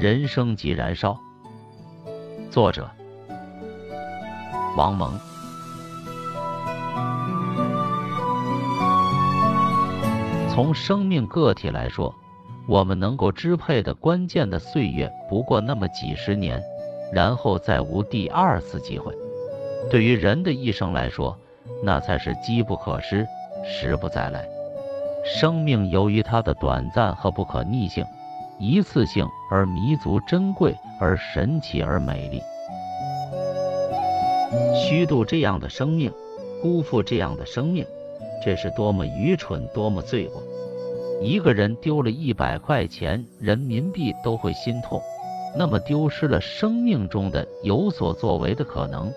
人生即燃烧。作者：王蒙。从生命个体来说，我们能够支配的关键的岁月不过那么几十年，然后再无第二次机会。对于人的一生来说，那才是机不可失，时不再来。生命由于它的短暂和不可逆性，一次性而弥足珍贵，而神奇而美丽。虚度这样的生命，辜负这样的生命，这是多么愚蠢，多么罪过！一个人丢了一百块钱人民币都会心痛，那么丢失了生命中的有所作为的可能，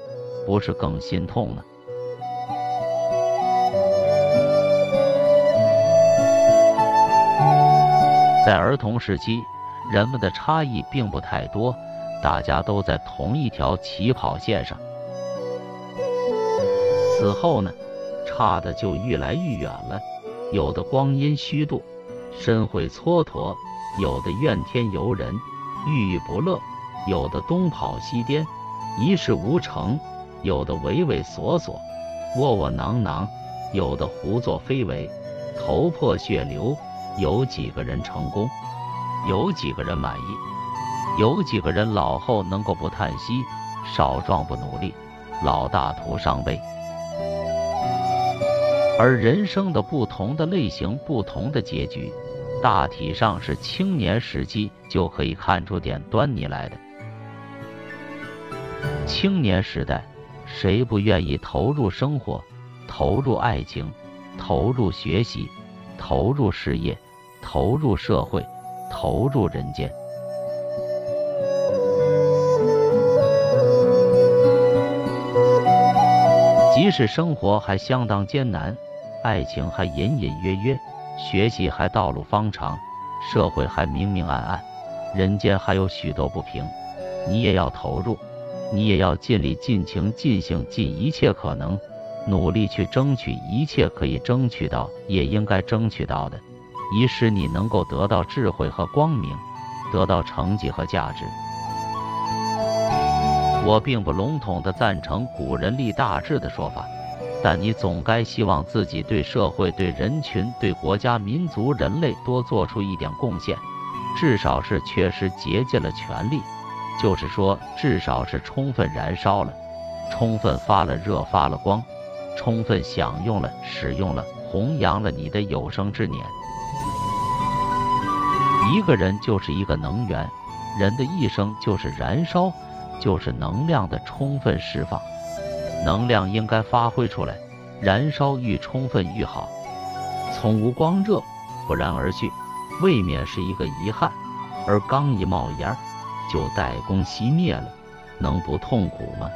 不是更心痛吗？在儿童时期，人们的差异并不太多，大家都在同一条起跑线上。此后呢，差的就愈来愈远了。有的光阴虚度，身会蹉跎；有的怨天尤人，郁郁不乐；有的东跑西颠，一事无成；有的畏畏缩缩，窝窝囊囊；有的胡作非为，头破血流。有几个人成功？有几个人满意？有几个人老后能够不叹息，少壮不努力，老大徒伤悲？而人生的不同的类型、不同的结局，大体上是青年时期就可以看出点端倪来的。青年时代，谁不愿意投入生活、投入爱情、投入学习？投入事业，投入社会，投入人间。即使生活还相当艰难，爱情还隐隐约约，学习还道路方长，社会还明明暗暗，人间还有许多不平，你也要投入，你也要尽力、尽情、尽兴、尽一切可能。努力去争取一切可以争取到，也应该争取到的，以使你能够得到智慧和光明，得到成绩和价值。我并不笼统地赞成古人立大志的说法，但你总该希望自己对社会、对人群、对国家、民族、人类多做出一点贡献，至少是确实竭尽了全力，就是说，至少是充分燃烧了，充分发了热、发了光。充分享用了、使用了、弘扬了你的有生之年。一个人就是一个能源，人的一生就是燃烧，就是能量的充分释放。能量应该发挥出来，燃烧愈充分愈好。从无光热，不然而去，未免是一个遗憾；而刚一冒烟，就待功熄灭了，能不痛苦吗？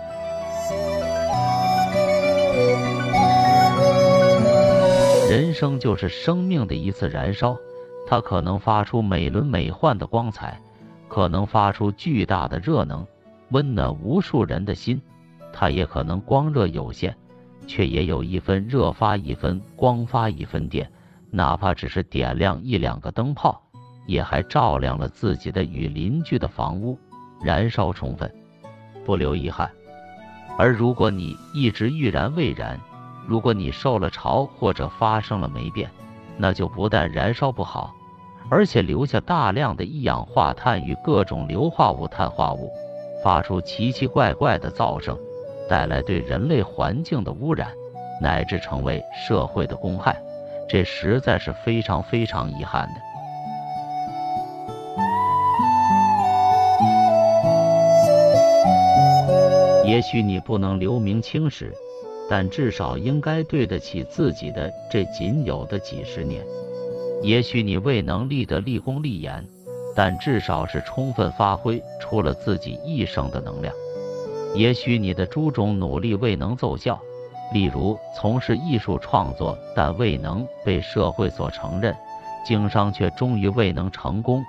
人生就是生命的一次燃烧，它可能发出美轮美奂的光彩，可能发出巨大的热能，温暖无数人的心；它也可能光热有限，却也有一分热发一分光，发一分电，哪怕只是点亮一两个灯泡，也还照亮了自己的与邻居的房屋，燃烧充分，不留遗憾。而如果你一直欲燃未燃，如果你受了潮或者发生了霉变，那就不但燃烧不好，而且留下大量的一氧化碳与各种硫化物、碳化物，发出奇奇怪怪的噪声，带来对人类环境的污染，乃至成为社会的公害，这实在是非常非常遗憾的。也许你不能留名青史。但至少应该对得起自己的这仅有的几十年。也许你未能立得立功立言，但至少是充分发挥出了自己一生的能量。也许你的诸种努力未能奏效，例如从事艺术创作但未能被社会所承认，经商却终于未能成功，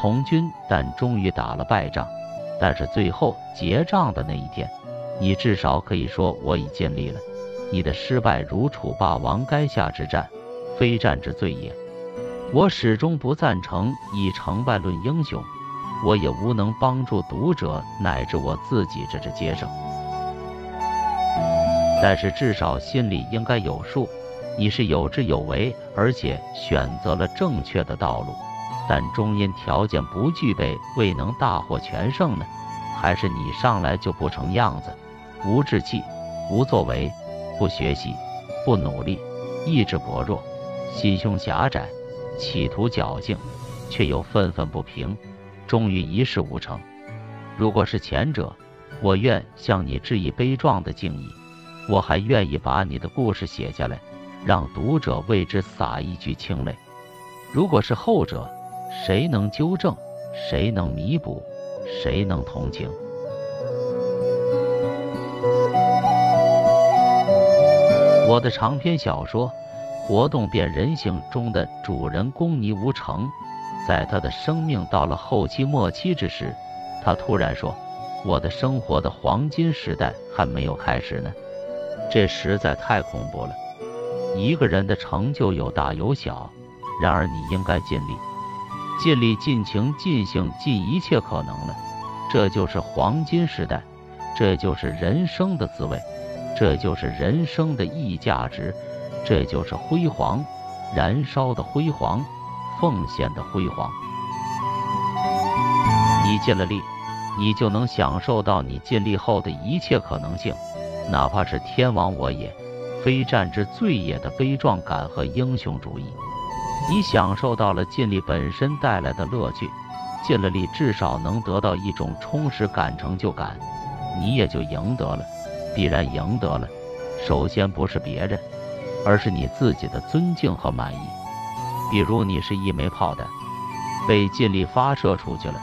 从军但终于打了败仗，但是最后结账的那一天。你至少可以说我已尽力了。你的失败如楚霸王垓下之战，非战之罪也。我始终不赞成以成败论英雄，我也无能帮助读者乃至我自己这只接生。但是至少心里应该有数，你是有志有为，而且选择了正确的道路，但终因条件不具备，未能大获全胜呢？还是你上来就不成样子，无志气，无作为，不学习，不努力，意志薄弱，心胸狭窄，企图侥幸，却又愤愤不平，终于一事无成。如果是前者，我愿向你致以悲壮的敬意，我还愿意把你的故事写下来，让读者为之洒一句清泪。如果是后者，谁能纠正？谁能弥补？谁能同情？我的长篇小说《活动变人性》中的主人公倪无成，在他的生命到了后期末期之时，他突然说：“我的生活的黄金时代还没有开始呢。”这实在太恐怖了。一个人的成就有大有小，然而你应该尽力。尽力、尽情、尽兴、尽一切可能了，这就是黄金时代，这就是人生的滋味，这就是人生的意义价值，这就是辉煌，燃烧的辉煌，奉献的辉煌。你尽了力，你就能享受到你尽力后的一切可能性，哪怕是天亡我也，非战之罪也的悲壮感和英雄主义。你享受到了尽力本身带来的乐趣，尽了力至少能得到一种充实感、成就感，你也就赢得了，必然赢得了。首先不是别人，而是你自己的尊敬和满意。比如你是一枚炮弹，被尽力发射出去了，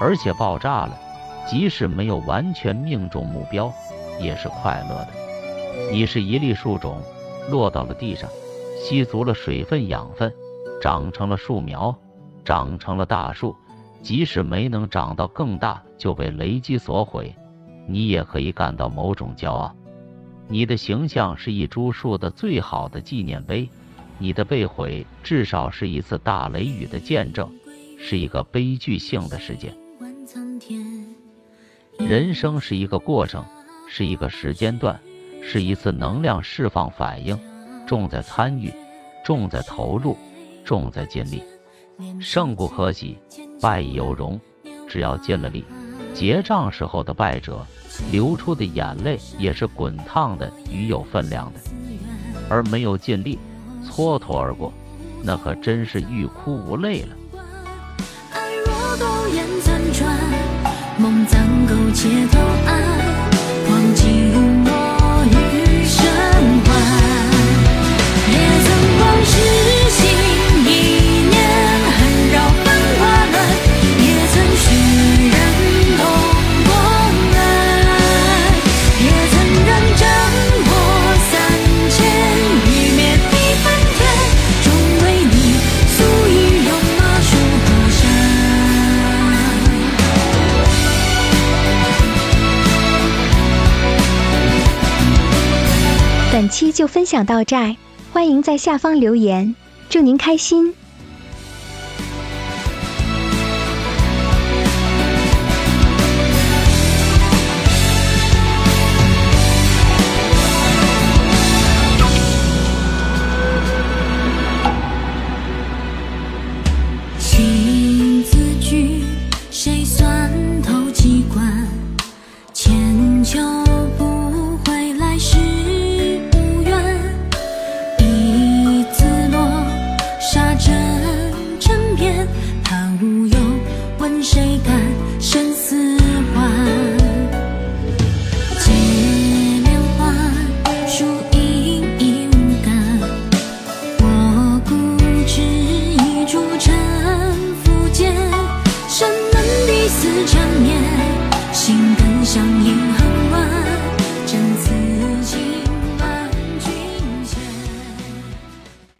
而且爆炸了，即使没有完全命中目标，也是快乐的。你是一粒树种，落到了地上，吸足了水分、养分。长成了树苗，长成了大树，即使没能长到更大，就被雷击所毁，你也可以感到某种骄傲。你的形象是一株树的最好的纪念碑，你的被毁至少是一次大雷雨的见证，是一个悲剧性的事件。人生是一个过程，是一个时间段，是一次能量释放反应，重在参与，重在投入。重在尽力，胜不可喜，败亦有荣。只要尽了力，结账时候的败者流出的眼泪也是滚烫的与有分量的；而没有尽力，蹉跎而过，那可真是欲哭无泪了。就分享到这儿欢迎在下方留言祝您开心。心字句谁算透机关？千秋